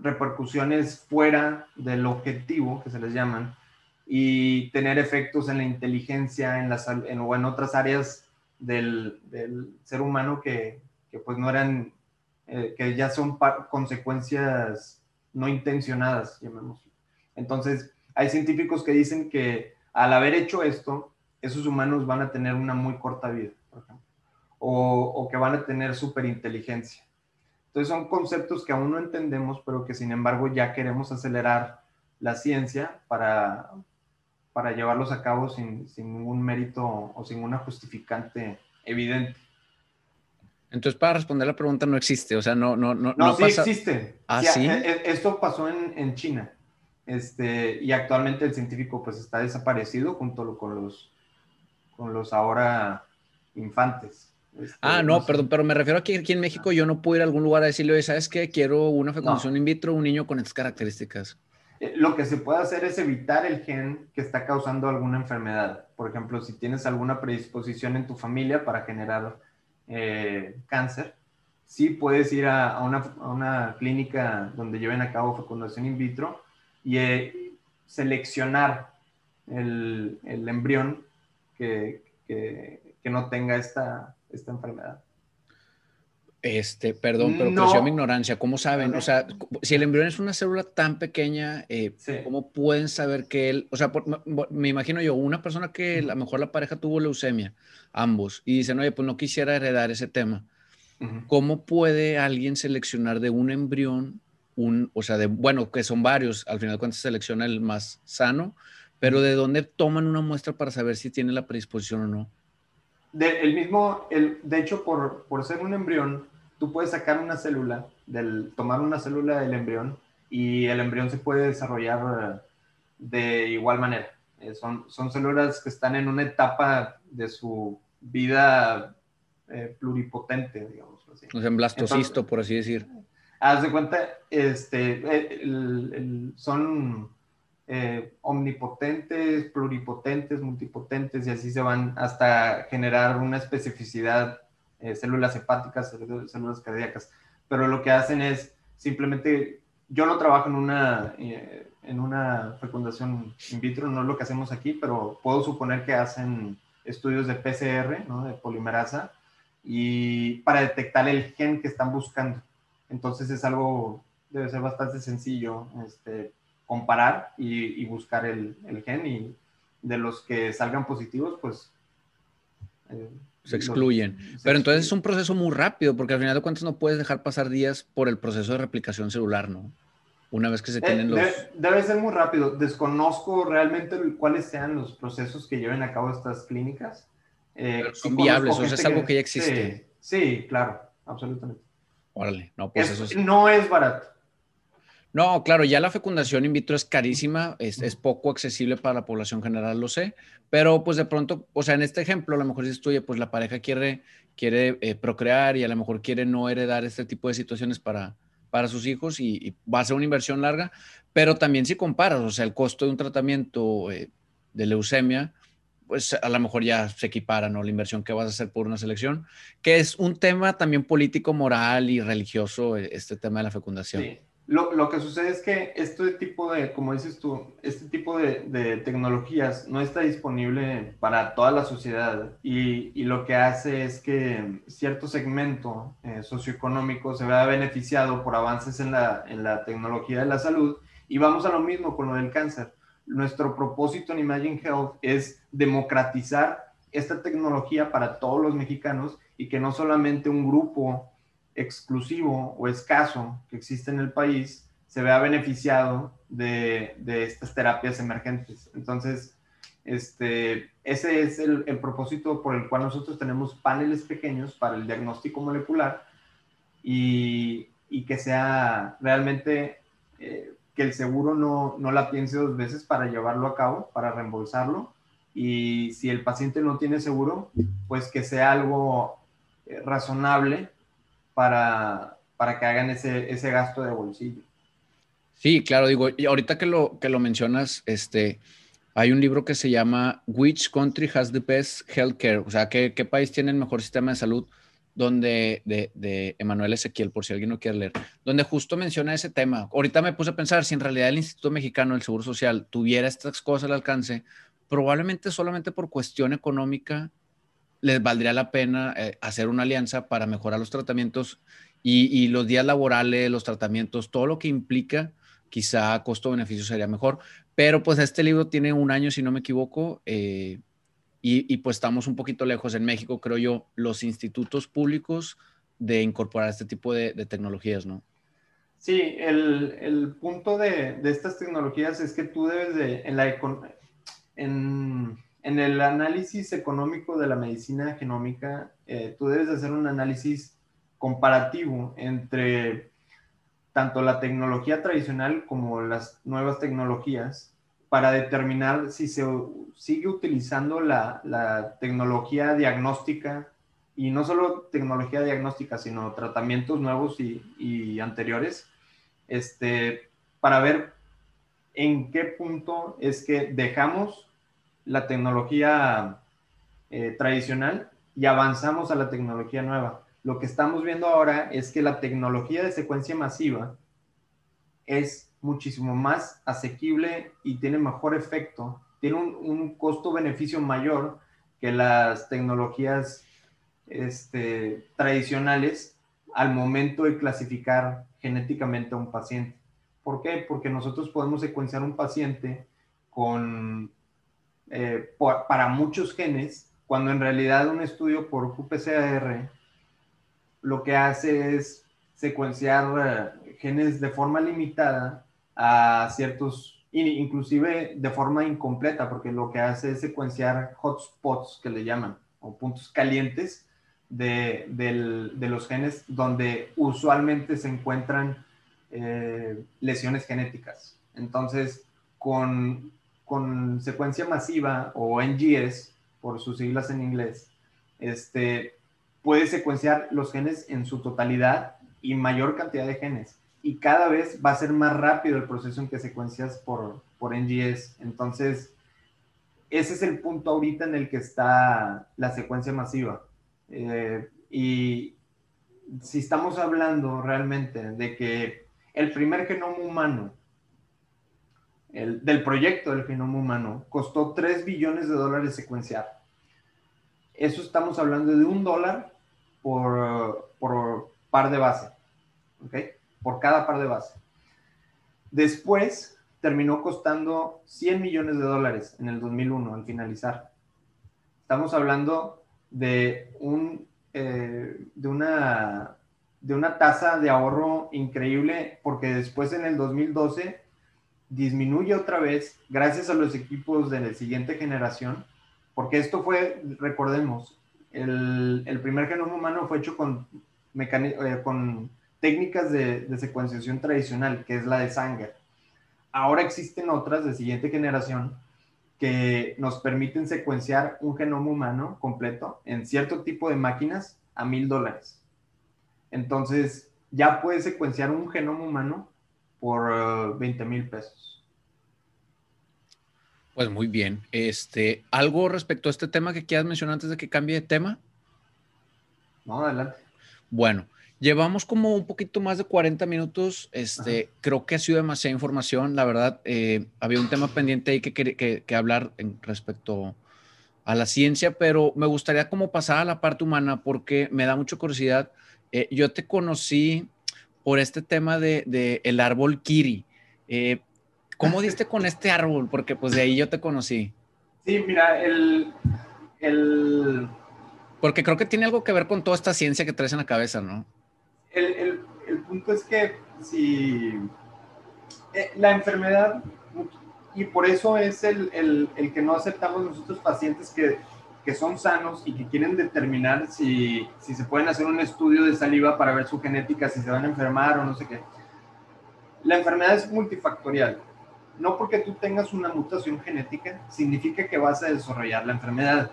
repercusiones fuera del objetivo, que se les llaman, y tener efectos en la inteligencia en las, en, o en otras áreas del, ser humano que, que, pues no eran, eh, que ya son consecuencias no intencionadas, llamémoslo. Entonces, hay científicos que dicen que al haber hecho esto, esos humanos van a tener una muy corta vida, por ejemplo, o, o que van a tener superinteligencia. Entonces, son conceptos que aún no entendemos, pero que sin embargo ya queremos acelerar la ciencia para, para llevarlos a cabo sin, sin ningún mérito o sin una justificante evidente. Entonces, para responder la pregunta, no existe, o sea, no, no, no. No, sí existe. ¿Ah, sí? E, e, Esto pasó en, en, China, este, y actualmente el científico pues está desaparecido junto con los, con los ahora infantes. Este, ah, no, perdón, pero me refiero a que aquí en México yo no puedo ir a algún lugar a decirle, oye, ¿sabes qué? Quiero una fecundación in vitro, un niño con estas características. Eh, lo que se puede hacer es evitar el gen que está causando alguna enfermedad. Por ejemplo, si tienes alguna predisposición en tu familia para generar eh, cáncer, sí puedes ir a, una, clínica donde lleven a cabo fecundación in vitro y eh, seleccionar el, embrión que, no tenga esta, esta enfermedad. Este, perdón, pero no. mi ignorancia. ¿Cómo saben? O sea, si el embrión es una célula tan pequeña, eh, ¿cómo pueden saber que él, o sea, me imagino yo, una persona que a lo mejor la pareja tuvo leucemia, ambos, y dicen, oye, pues no quisiera heredar ese tema. ¿Cómo puede alguien seleccionar de un embrión, un, o sea, de, bueno, que son varios, al final cuando se selecciona el más sano, pero de dónde toman una muestra para saber si tiene la predisposición o no? De, el mismo, el, de hecho, por, por ser un embrión, tú puedes sacar una célula, del, tomar una célula del embrión y el embrión se puede desarrollar eh, de igual manera. Eh, son, son células que están en una etapa de su vida eh, pluripotente, digamos así. O sea, en blastocisto, por así decir. Haz de cuenta, este, son omnipotentes, pluripotentes, multipotentes y así se van hasta generar una especificidad eh, células hepáticas, células cardíacas, pero lo que hacen es simplemente, yo no trabajo en una, eh, en una fecundación in vitro, no es lo que hacemos aquí, pero puedo suponer que hacen estudios de PCR, ¿no? de polimerasa, y para detectar el gen que están buscando. Entonces es algo, debe ser bastante sencillo este, comparar y, buscar el, el, gen y de los que salgan positivos, pues eh, se excluyen. Pero entonces es un proceso muy rápido, porque al final de cuentas no puedes dejar pasar días por el proceso de replicación celular, ¿no? Una vez que se eh, tienen los... Debe, ser muy rápido. Desconozco realmente cuáles sean los procesos que lleven a cabo estas clínicas. Eh, son viables, o sea, es algo que ya existe. Sí, claro, absolutamente. Órale, no, pues eso No es barato. No, claro, ya la fecundación in vitro es carísima, es, poco accesible para la población general, lo sé, pero pues de pronto, o sea, en este ejemplo, a lo mejor si estudia, pues la pareja quiere, quiere eh, procrear y a lo mejor quiere no heredar este tipo de situaciones para, para sus hijos y, va a ser una inversión larga, pero también si comparas, o sea, el costo de un tratamiento eh, de leucemia, pues a lo mejor ya se equipara, ¿no? La inversión que vas a hacer por una selección, que es un tema también político, moral y religioso, eh, este tema de la fecundación. Sí. Lo, lo, que sucede es que este tipo de, como dices tú, este tipo de, de tecnologías no está disponible para toda la sociedad y, y lo que hace es que cierto segmento eh, socioeconómico se vea beneficiado por avances en la, en la tecnología de la salud y vamos a lo mismo con lo del cáncer. Nuestro propósito en Imagine Health es democratizar esta tecnología para todos los mexicanos y que no solamente un grupo exclusivo o escaso que existe en el país se vea beneficiado de, estas terapias emergentes. Entonces, este, ese es el, propósito por el cual nosotros tenemos paneles pequeños para el diagnóstico molecular y, que sea realmente eh, que el seguro no, no, la piense dos veces para llevarlo a cabo, para reembolsarlo. Y si el paciente no tiene seguro, pues que sea algo eh, razonable para, para que hagan ese, ese gasto de bolsillo. Sí, claro, digo, y ahorita que lo, que lo mencionas, este, hay un libro que se llama Which Country Has the Best Healthcare? O sea, ¿qué, qué país tiene el mejor sistema de salud? Donde, de, de Emanuel Ezequiel, por si alguien no quiere leer, donde justo menciona ese tema. Ahorita me puse a pensar, si en realidad el Instituto Mexicano del Seguro Social tuviera estas cosas al alcance, probablemente solamente por cuestión económica les valdría la pena eh, hacer una alianza para mejorar los tratamientos y, los días laborales, los tratamientos, todo lo que implica, quizá costo-beneficio sería mejor. Pero pues este libro tiene un año, si no me equivoco, eh, y, pues estamos un poquito lejos en México, creo yo, los institutos públicos de incorporar este tipo de, tecnologías, ¿no? Sí, el, punto de, estas tecnologías es que tú debes de, en la, en, en el análisis económico de la medicina genómica, eh, tú debes hacer un análisis comparativo entre tanto la tecnología tradicional como las nuevas tecnologías para determinar si se sigue utilizando la, tecnología diagnóstica y no solo tecnología diagnóstica, sino tratamientos nuevos y, anteriores, este, para ver en qué punto es que dejamos la tecnología eh, tradicional y avanzamos a la tecnología nueva. Lo que estamos viendo ahora es que la tecnología de secuencia masiva es muchísimo más asequible y tiene mejor efecto, tiene un, costo-beneficio mayor que las tecnologías este, tradicionales al momento de clasificar genéticamente a un paciente. ¿Por qué? Porque nosotros podemos secuenciar un paciente con, eh, para muchos genes, cuando en realidad un estudio por QPCR lo que hace es secuenciar eh, genes de forma limitada a ciertos, inclusive de forma incompleta, porque lo que hace es secuenciar hotspots que le llaman, o puntos calientes de, los genes donde usualmente se encuentran eh, lesiones genéticas. Entonces, con, con secuencia masiva o NGS, por sus siglas en inglés, este, puede secuenciar los genes en su totalidad y mayor cantidad de genes. Y cada vez va a ser más rápido el proceso en que secuencias por, por NGS. Entonces, ese es el punto ahorita en el que está la secuencia masiva. Eh, y si estamos hablando realmente de que el primer genoma humano, el, del proyecto del genoma humano, costó 3 billones de dólares secuenciar. Eso estamos hablando de un dólar por, por par de base, ¿ok? Por cada par de base. Después terminó costando 100 millones de dólares en el 2001 al finalizar. Estamos hablando de, un, eh, de, una, de una tasa de ahorro increíble porque después en el 2012 disminuye otra vez gracias a los equipos de la siguiente generación, porque esto fue, recordemos, el, primer genoma humano fue hecho con, eh, con técnicas de, secuenciación tradicional, que es la de Sanger. Ahora existen otras de siguiente generación que nos permiten secuenciar un genoma humano completo en cierto tipo de máquinas a mil dólares. Entonces, ya puedes secuenciar un genoma humano por 20 mil pesos. Pues muy bien. Este, ¿Algo respecto a este tema que quieras mencionar antes de que cambie de tema? No, adelante. Bueno, llevamos como un poquito más de 40 minutos. Este, creo que ha sido demasiada información. La verdad, eh, había un tema pendiente ahí que, que, que, hablar en respecto a la ciencia, pero me gustaría como pasar a la parte humana porque me da mucha curiosidad. Eh, yo te conocí por este tema de, de el árbol Kiri. Eh, ¿Cómo diste con este árbol? Porque pues de ahí yo te conocí. Sí, mira, el, Porque creo que tiene algo que ver con toda esta ciencia que traes en la cabeza, ¿no? El, punto es que si eh, la enfermedad, y por eso es el, que no aceptamos nosotros pacientes que, que, son sanos y que quieren determinar si, si se pueden hacer un estudio de saliva para ver su genética, si se van a enfermar o no sé qué. La enfermedad es multifactorial no porque tú tengas una mutación genética significa que vas a desarrollar la enfermedad.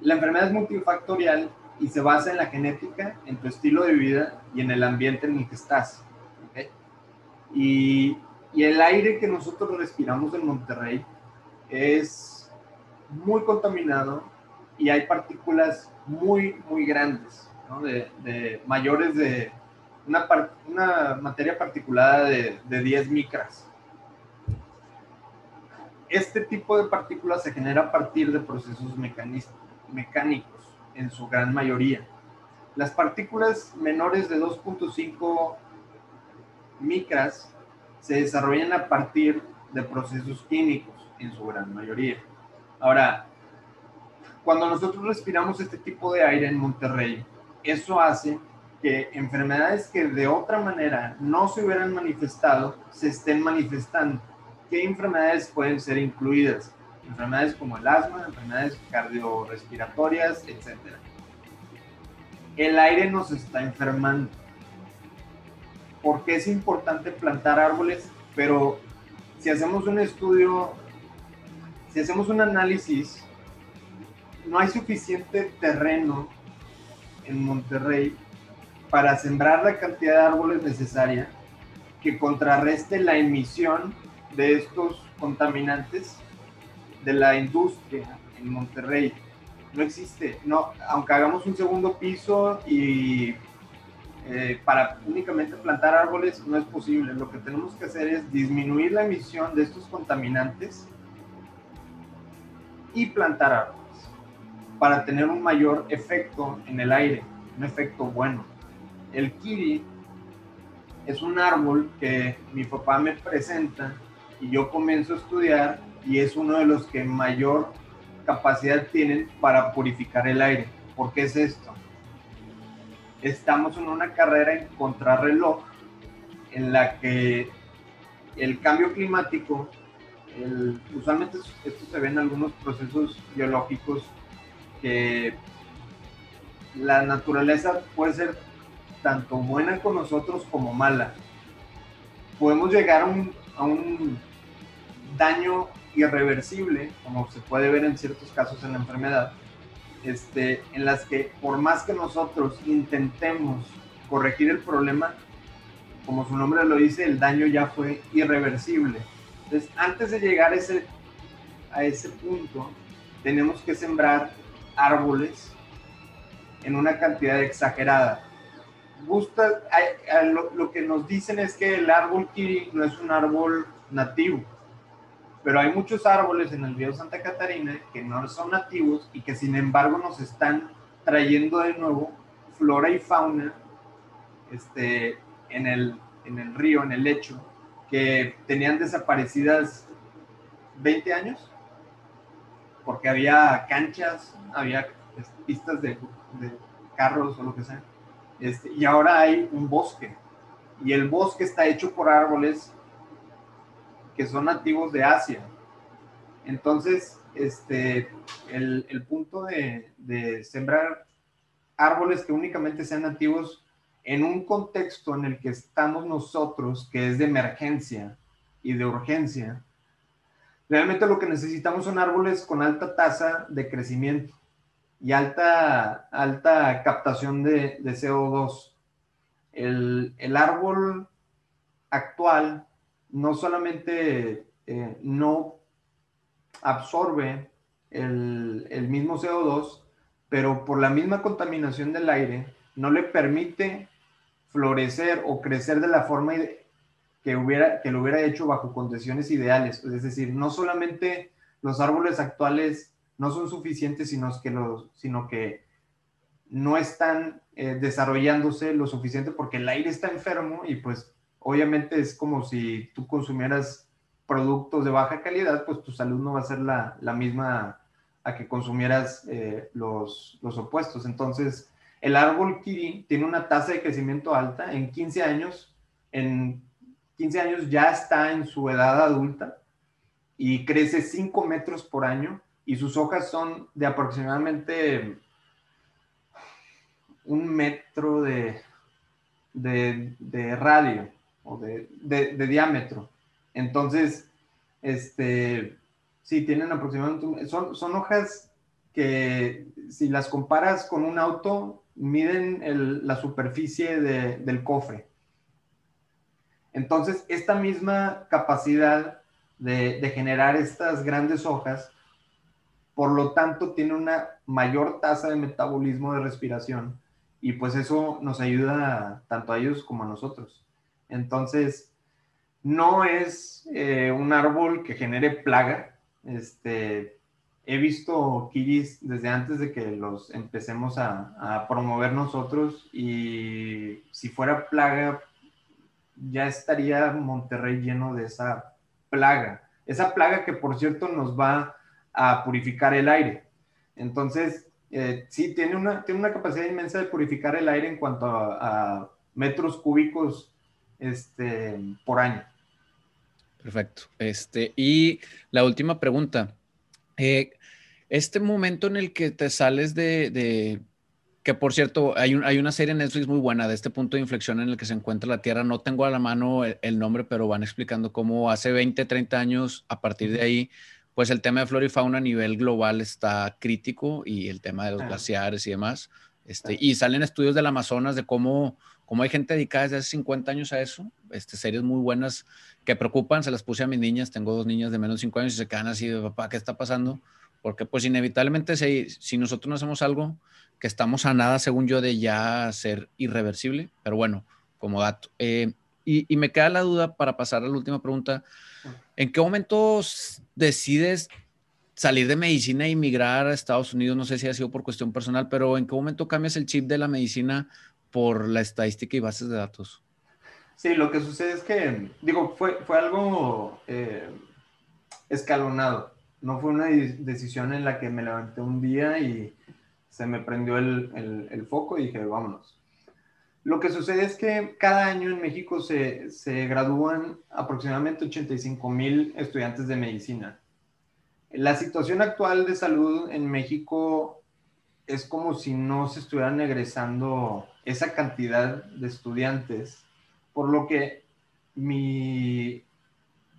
la enfermedad es multifactorial y se basa en la genética, en tu estilo de vida y en el ambiente en el que estás. Y, el aire que nosotros respiramos en Monterrey es muy contaminado y hay partículas muy, muy grandes, de mayores de una, una materia particulada de, de 10 micras. Este tipo de partículas se genera a partir de procesos mecánicos, en su gran mayoría. Las partículas menores de 2.5 micras se desarrollan a partir de procesos químicos, en su gran mayoría. Ahora, cuando nosotros respiramos este tipo de aire en Monterrey, eso hace que enfermedades que de otra manera no se hubieran manifestado se estén manifestando. ¿Qué enfermedades pueden ser incluidas? Enfermedades como el asma, enfermedades cardiorrespiratorias, etc. el aire nos está enfermando. Porque es importante plantar árboles, pero si hacemos un estudio, si hacemos un análisis, no hay suficiente terreno en Monterrey para sembrar la cantidad de árboles necesaria que contrarreste la emisión de estos contaminantes de la industria en Monterrey. No existe, no, aunque hagamos un segundo piso y eh, para únicamente plantar árboles no es posible. Lo que tenemos que hacer es disminuir la emisión de estos contaminantes y plantar árboles para tener un mayor efecto en el aire, un efecto bueno. El kiri es un árbol que mi papá me presenta y yo comienzo a estudiar y es uno de los que mayor capacidad tienen para purificar el aire. ¿Por qué es esto? Estamos en una carrera en contrarreloj en la que el cambio climático, usualmente esto se ve en algunos procesos biológicos que la naturaleza puede ser tanto buena con nosotros como mala. Podemos llegar a un, a un daño irreversible, como se puede ver en ciertos casos en la enfermedad, este, en las que por más que nosotros intentemos corregir el problema, como su nombre lo dice, el daño ya fue irreversible. Entonces, antes de llegar a ese, punto, tenemos que sembrar árboles en una cantidad exagerada. Gusta, lo, lo, que nos dicen es que el árbol kiri no es un árbol nativo pero hay muchos árboles en el río Santa Catarina que no son nativos y que sin embargo nos están trayendo de nuevo flora y fauna este, en, el, en el río, en el lecho, que tenían desaparecidas 20 años, porque había canchas, había pistas de, carros o lo que sea, este, y ahora hay un bosque, y el bosque está hecho por árboles que son nativos de Asia. Entonces, este, el, el punto de, de, sembrar árboles que únicamente sean nativos en un contexto en el que estamos nosotros, que es de emergencia y de urgencia, realmente lo que necesitamos son árboles con alta tasa de crecimiento y alta, alta captación de, de CO2. El, el árbol actual no solamente eh, no absorbe el, mismo CO2, pero por la misma contaminación del aire no le permite florecer o crecer de la forma que, hubiera, que lo hubiera hecho bajo condiciones ideales. Es decir, no solamente los árboles actuales no son suficientes, sino que, los, sino que no están eh, desarrollándose lo suficiente porque el aire está enfermo y pues obviamente es como si tú consumieras productos de baja calidad, pues tu salud no va a ser la, misma a que consumieras eh, los, los, opuestos. Entonces, el árbol kiri tiene una tasa de crecimiento alta. En 15 años, en 15 años ya está en su edad adulta y crece 5 metros por año y sus hojas son de aproximadamente un metro de, de radio o de, de, diámetro. Entonces, este, sí, tienen aproximadamente, son, son hojas que si las comparas con un auto, miden la superficie de, del cofre. Entonces, esta misma capacidad de, de, generar estas grandes hojas, por lo tanto, tiene una mayor tasa de metabolismo de respiración y pues eso nos ayuda tanto a ellos como a nosotros. Entonces, no es eh, un árbol que genere plaga. Este, he visto kiwis desde antes de que los empecemos a, promover nosotros y si fuera plaga, ya estaría Monterrey lleno de esa plaga. Esa plaga que, por cierto, nos va a purificar el aire. Entonces, eh, sí, tiene una, tiene una capacidad inmensa de purificar el aire en cuanto a metros cúbicos este, por año. Perfecto. Este, y la última pregunta. Eh, este momento en el que te sales de, Que por cierto, hay, hay una serie en Netflix muy buena de este punto de inflexión en el que se encuentra la Tierra. No tengo a la mano el, nombre, pero van explicando cómo hace 20, 30 años, a partir de ahí, pues el tema de flora y fauna a nivel global está crítico y el tema de los glaciares y demás. Este, y salen estudios del Amazonas de cómo, cómo hay gente dedicada desde hace 50 años a eso. Este, series muy buenas que preocupan, se las puse a mis niñas, tengo dos niñas de menos de 5 años y se quedan así de papá, ¿qué está pasando? Porque pues inevitablemente si, si nosotros no hacemos algo, que estamos a nada, según yo, de ya ser irreversible, pero bueno, como dato. Eh, y, y, me queda la duda para pasar a la última pregunta. ¿En qué momento decides salir de medicina e migrar a Estados Unidos? No sé si ha sido por cuestión personal, pero ¿en qué momento cambias el chip de la medicina por la estadística y bases de datos? Sí, lo que sucede es que, digo, fue, fue algo eh, escalonado. No fue una decisión en la que me levanté un día y se me prendió el, el, foco y dije, vámonos. Lo que sucede es que cada año en México se, se gradúan aproximadamente 85 mil estudiantes de medicina. La situación actual de salud en México es como si no se estuvieran egresando esa cantidad de estudiantes por lo que mi,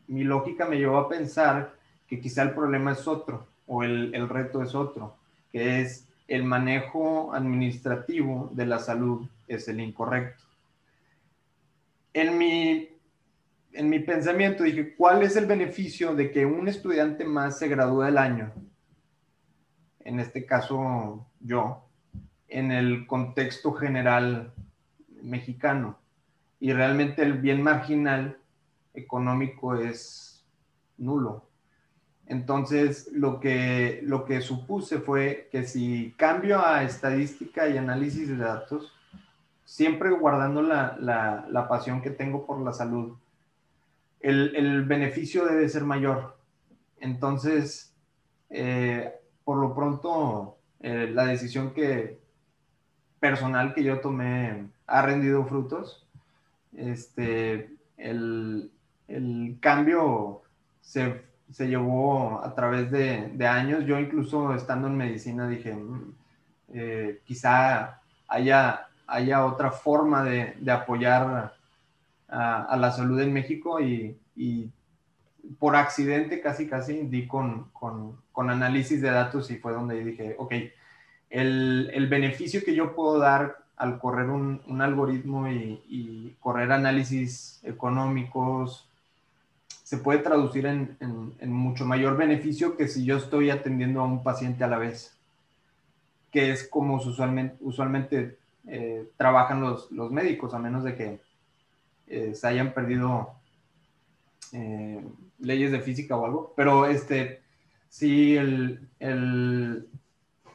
mi lógica me llevó a pensar quizá el problema es otro o el, el reto es otro, que es el manejo administrativo de la salud es el incorrecto. En mi, en mi pensamiento dije, ¿cuál es el beneficio de que un estudiante más se gradúe el año? En este caso, yo, en el contexto general mexicano y realmente el bien marginal económico es nulo. Entonces, lo que, lo que supuse fue que si cambio a estadística y análisis de datos, siempre guardando la, la, pasión que tengo por la salud, el, el beneficio debe ser mayor. Entonces, eh, por lo pronto, eh, la decisión que personal que yo tomé ha rendido frutos este, el, el cambio se, se, llevó a través de, años. Yo incluso estando en medicina dije, mm, eh, quizá haya, haya otra forma de, de apoyar a, la salud en México y, por accidente casi casi di con, con, con, análisis de datos y fue donde dije, ok, el, el beneficio que yo puedo dar al correr un, un algoritmo y, correr análisis económicos, se puede traducir en, en, mucho mayor beneficio que si yo estoy atendiendo a un paciente a la vez, que es como usualmente, usualmente eh, trabajan los, los, médicos, a menos de que eh, se hayan perdido eh, leyes de física o algo. Pero este, sí, el, el,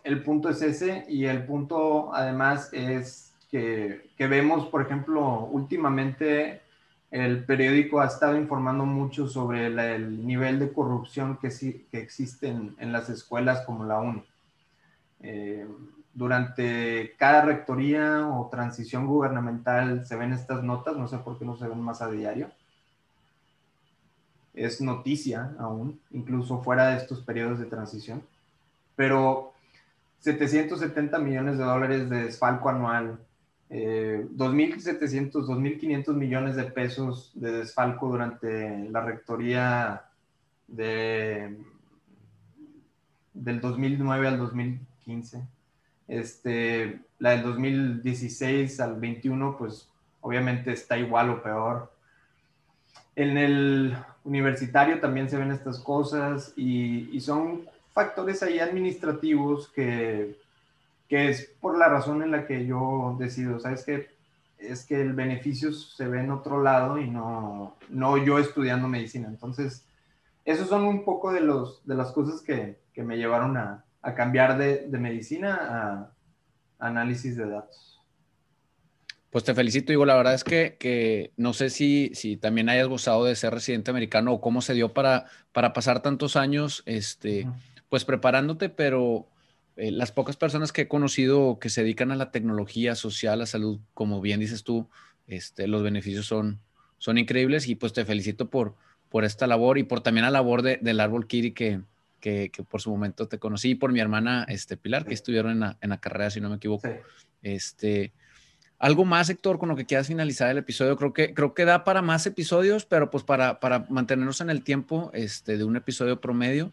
el punto es ese y el punto además es que, vemos, por ejemplo, últimamente el periódico ha estado informando mucho sobre el nivel de corrupción que, existe en, las escuelas como la UNI. Eh, durante cada rectoría o transición gubernamental se ven estas notas, no sé por qué no se ven más a diario. Es noticia aún, incluso fuera de estos periodos de transición. Pero 770 millones de dólares de desfalco anual, eh, 2.700, 2.500 millones de pesos de desfalco durante la rectoría de, del 2009 al 2015. Este, la del 2016 al 21, pues obviamente está igual o peor. En el universitario también se ven estas cosas y, y son factores ahí administrativos que, que es por la razón en la que yo decido, ¿sabes qué? Es que el beneficio se ve en otro lado y no, no yo estudiando medicina. Entonces, esos son un poco de, los, de las cosas que, que me llevaron a, a cambiar de, de, medicina a análisis de datos. Pues te felicito, digo, la verdad es que, que, no sé si, si también hayas gozado de ser residente americano o cómo se dio para, para pasar tantos años, este, pues preparándote, pero eh, las pocas personas que he conocido que se dedican a la tecnología social, a la salud, como bien dices tú, este, los beneficios son, son increíbles y pues te felicito por, por esta labor y por también la labor de, del Árbol Kiri que, que, por su momento te conocí, y por mi hermana este, Pilar, que estuvieron en la, en la carrera, si no me equivoco. Este, algo más, Héctor, con lo que quieras finalizar el episodio. Creo que, creo que da para más episodios, pero pues para, para mantenernos en el tiempo este, de un episodio promedio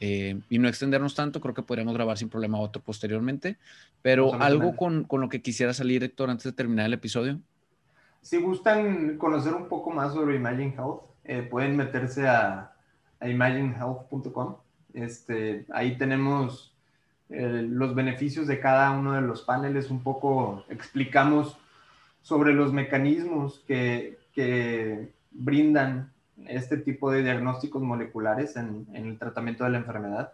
eh, y no extendernos tanto, creo que podríamos grabar sin problema otro posteriormente. Pero algo con, con, lo que quisiera salir, Héctor, antes de terminar el episodio. Si gustan conocer un poco más sobre Imagine Health, eh, pueden meterse a, a imaginehealth.com. Este, ahí tenemos eh, los beneficios de cada uno de los paneles, un poco explicamos sobre los mecanismos que, que brindan este tipo de diagnósticos moleculares en, el tratamiento de la enfermedad,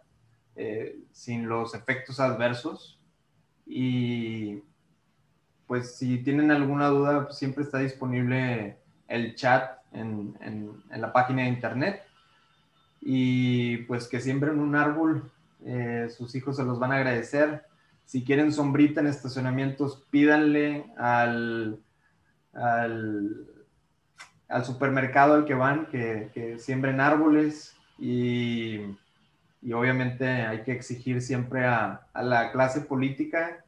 eh, sin los efectos adversos. Y pues si tienen alguna duda, siempre está disponible el chat en, en, la página de internet. Y pues que siembren un árbol, eh, sus hijos se los van a agradecer. Si quieren sombrita en estacionamientos, pídanle al, al, al supermercado al que van que, que siembren árboles y, y, obviamente hay que exigir siempre a, a la clase política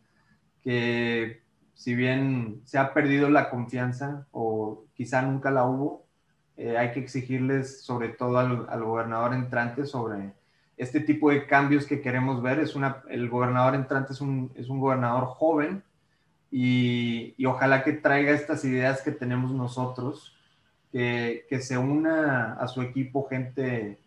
que si bien se ha perdido la confianza o quizá nunca la hubo, eh, hay que exigirles sobre todo al, gobernador entrante sobre este tipo de cambios que queremos ver. Es una, el gobernador entrante es un, es un gobernador joven y, y, ojalá que traiga estas ideas que tenemos nosotros, que, se una a su equipo gente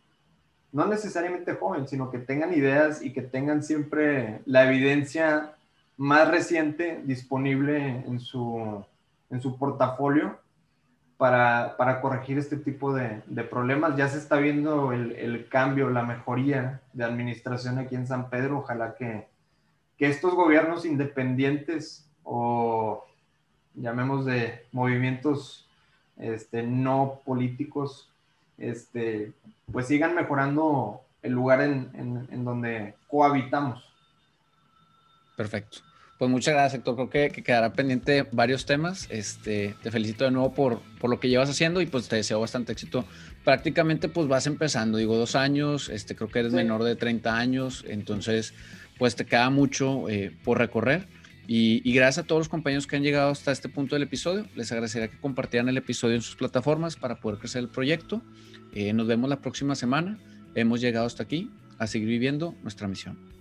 no necesariamente joven, sino que tengan ideas y que tengan siempre la evidencia más reciente disponible en su, en su portafolio para, para, corregir este tipo de, de, problemas. Ya se está viendo el, el, cambio, la mejoría de administración aquí en San Pedro. Ojalá que, que estos gobiernos independientes o llamemos de movimientos este, no políticos, este, pues sigan mejorando el lugar en, en, en donde cohabitamos. Perfecto. Pues muchas gracias, Héctor. Creo que, que, quedará pendiente varios temas. Este, te felicito de nuevo por, por, lo que llevas haciendo y pues te deseo bastante éxito. Prácticamente pues vas empezando, digo, dos años, este, creo que eres menor de 30 años, entonces pues te queda mucho eh, por recorrer. Y, gracias a todos los compañeros que han llegado hasta este punto del episodio. Les agradecería que compartieran el episodio en sus plataformas para poder crecer el proyecto. Eh, nos vemos la próxima semana. Hemos llegado hasta aquí a seguir viviendo nuestra misión.